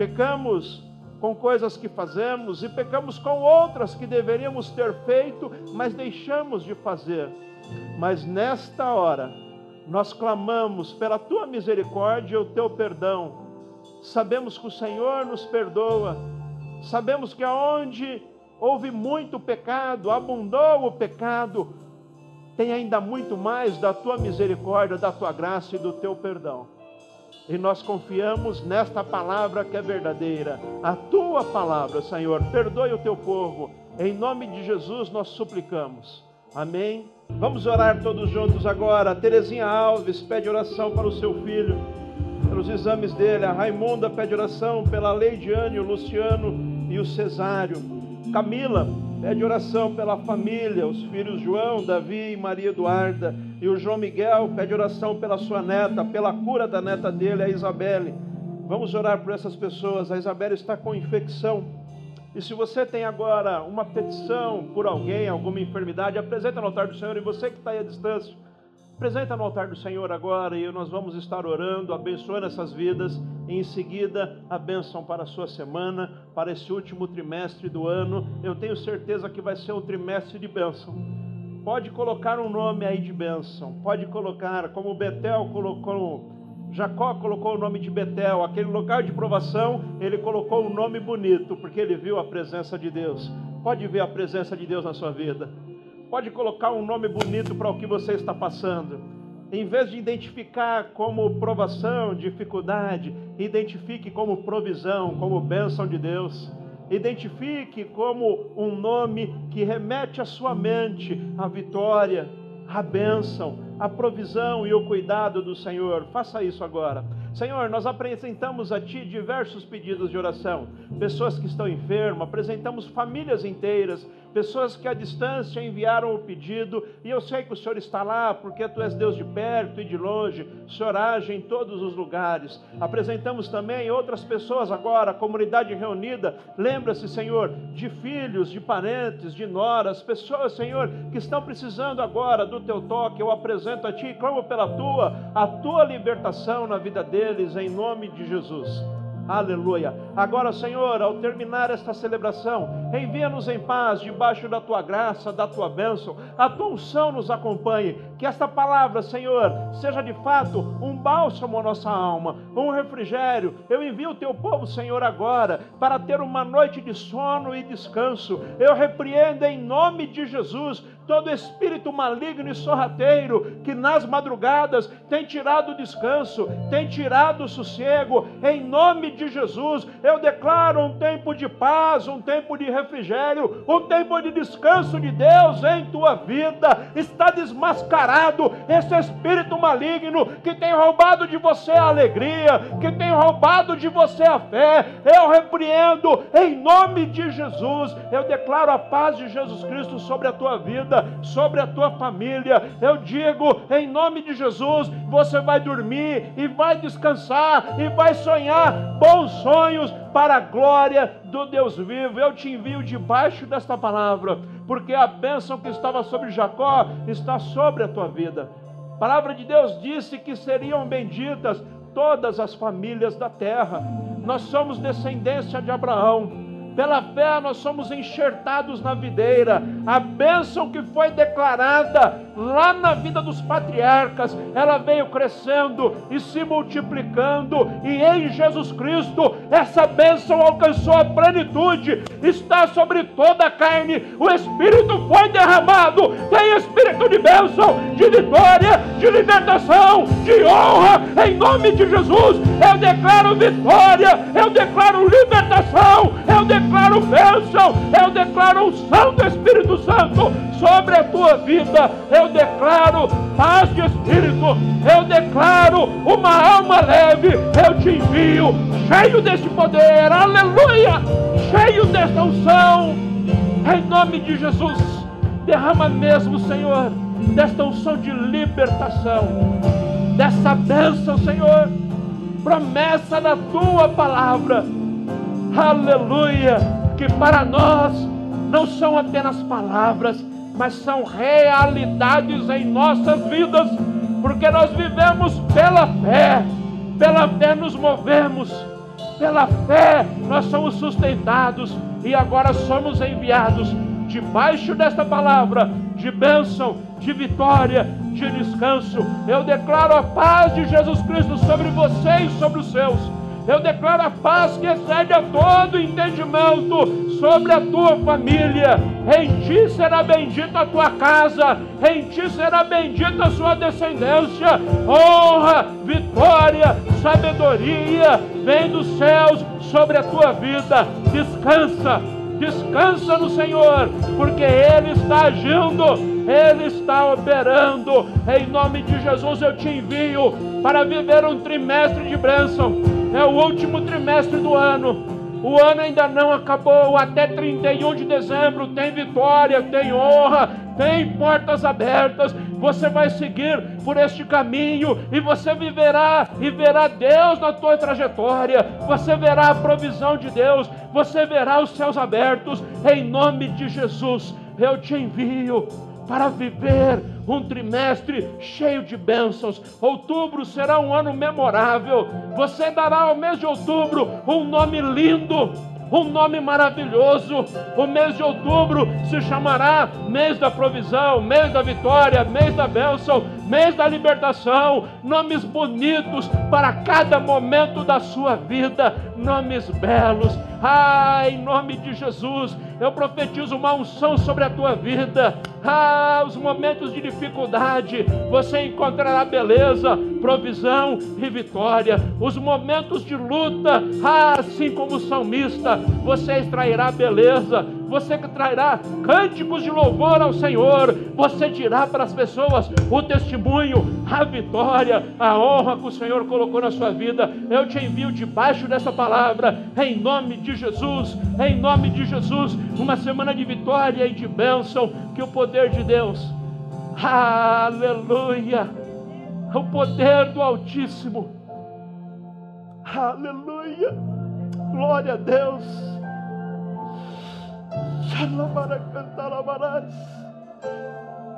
Pecamos com coisas que fazemos e pecamos com outras que deveríamos ter feito, mas deixamos de fazer. Mas nesta hora, nós clamamos pela tua misericórdia e o teu perdão. Sabemos que o Senhor nos perdoa. Sabemos que aonde houve muito pecado, abundou o pecado, tem ainda muito mais da tua misericórdia, da tua graça e do teu perdão. E nós confiamos nesta palavra que é verdadeira, a tua palavra, Senhor. Perdoe o teu povo. Em nome de Jesus nós suplicamos. Amém. Vamos orar todos juntos agora. Terezinha Alves pede oração para o seu filho, pelos exames dele. A Raimunda pede oração pela Leidiane, o Luciano e o Cesário. Camila pede oração pela família, os filhos João, Davi e Maria Eduarda. E o João Miguel pede oração pela sua neta, pela cura da neta dele, a Isabelle. Vamos orar por essas pessoas. A Isabelle está com infecção e se você tem agora uma petição por alguém, alguma enfermidade, apresenta no altar do Senhor. E você que está aí à distância, apresenta no altar do Senhor agora e nós vamos estar orando, abençoando essas vidas. E em seguida, a bênção para a sua semana, para esse último trimestre do ano. Eu tenho certeza que vai ser um trimestre de bênção. Pode colocar um nome aí de bênção. Pode colocar, como Betel colocou Jacó colocou o nome de Betel, aquele lugar de provação, ele colocou um nome bonito, porque ele viu a presença de Deus. Pode ver a presença de Deus na sua vida. Pode colocar um nome bonito para o que você está passando. Em vez de identificar como provação, dificuldade, identifique como provisão, como bênção de Deus. Identifique como um nome que remete à sua mente a vitória, a bênção, a provisão e o cuidado do Senhor. Faça isso agora. Senhor, nós apresentamos a Ti diversos pedidos de oração. Pessoas que estão enfermas, apresentamos famílias inteiras, pessoas que à distância enviaram o pedido, e eu sei que o Senhor está lá, porque Tu és Deus de perto e de longe, o Senhor age em todos os lugares. Apresentamos também outras pessoas agora, a comunidade reunida. Lembra-se, Senhor, de filhos, de parentes, de noras, pessoas, Senhor, que estão precisando agora do Teu toque. Eu apresento a Ti e clamo pela Tua, a Tua libertação na vida deles deles em nome de Jesus. Aleluia. Agora, Senhor, ao terminar esta celebração, envia-nos em paz, debaixo da tua graça, da tua bênção. A tua unção nos acompanhe. Que esta palavra, Senhor, seja de fato um bálsamo à nossa alma, um refrigério. Eu envio o teu povo, Senhor, agora, para ter uma noite de sono e descanso. Eu repreendo em nome de Jesus todo espírito maligno e sorrateiro que nas madrugadas tem tirado o descanso, tem tirado o sossego, em nome de Jesus, eu declaro um tempo de paz, um tempo de refrigério, um tempo de descanso de Deus em tua vida. Está desmascarado esse espírito maligno que tem roubado de você a alegria, que tem roubado de você a fé. Eu repreendo em nome de Jesus. Eu declaro a paz de Jesus Cristo sobre a tua vida sobre a tua família. Eu digo, em nome de Jesus, você vai dormir e vai descansar e vai sonhar bons sonhos para a glória do Deus vivo. Eu te envio debaixo desta palavra, porque a bênção que estava sobre Jacó está sobre a tua vida. A palavra de Deus disse que seriam benditas todas as famílias da terra. Nós somos descendência de Abraão. Pela fé nós somos enxertados na videira. A bênção que foi declarada lá na vida dos patriarcas, ela veio crescendo e se multiplicando, e em Jesus Cristo essa bênção alcançou a plenitude, está sobre toda a carne. O Espírito foi derramado. Tem espírito de bênção, de vitória, de libertação, de honra, em nome de Jesus. Eu declaro vitória, eu declaro libertação, eu declaro declaro bênção, eu declaro unção do Espírito Santo sobre a tua vida, eu declaro paz de espírito, eu declaro uma alma leve, eu te envio, cheio deste poder, aleluia, cheio desta unção, em nome de Jesus, derrama mesmo, Senhor, desta unção de libertação, dessa bênção, Senhor, promessa da tua palavra aleluia, que para nós não são apenas palavras, mas são realidades em nossas vidas, porque nós vivemos pela fé, pela fé nos movemos, pela fé nós somos sustentados e agora somos enviados debaixo desta palavra de bênção, de vitória, de descanso. Eu declaro a paz de Jesus Cristo sobre você e sobre os seus Eu declaro a paz que excede a todo entendimento sobre a tua família. Em ti será bendita a tua casa, em ti será bendita a sua descendência. Honra, vitória, sabedoria vem dos céus sobre a tua vida. Descansa, descansa no Senhor, porque Ele está agindo ele está operando. Em nome de Jesus eu te envio para viver um trimestre de bênção. É o último trimestre do ano. O ano ainda não acabou, até 31 de dezembro tem vitória, tem honra, tem portas abertas. Você vai seguir por este caminho e você viverá e verá Deus na tua trajetória. Você verá a provisão de Deus, você verá os céus abertos. Em nome de Jesus, eu te envio para viver um trimestre cheio de bênçãos. Outubro será um ano memorável. Você dará ao mês de outubro um nome lindo um nome maravilhoso. O mês de outubro se chamará mês da provisão, mês da vitória, mês da bênção, mês da libertação. Nomes bonitos para cada momento da sua vida, nomes belos. Ah, em nome de Jesus, eu profetizo uma unção sobre a tua vida. Ah, os momentos de dificuldade, você encontrará beleza, provisão e vitória. Os momentos de luta, ah, assim como o salmista, você extrairá beleza, você trairá cânticos de louvor ao Senhor, você dirá para as pessoas o testemunho, a vitória, a honra que o Senhor colocou na sua vida. Eu te envio debaixo dessa palavra, em nome de Jesus, em nome de Jesus, uma semana de vitória e de bênção, que o poder de Deus, aleluia, o poder do Altíssimo, aleluia, glória a Deus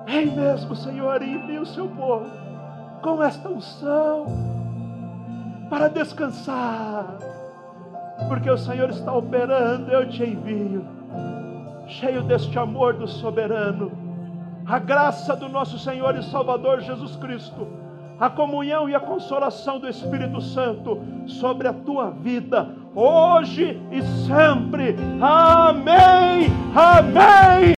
Vem mesmo, Senhor, e o seu povo com esta unção para descansar, porque o Senhor está operando, eu te envio, cheio deste amor do soberano, a graça do nosso Senhor e Salvador Jesus Cristo, a comunhão e a consolação do Espírito Santo sobre a tua vida hoje e sempre. Amém. Amém.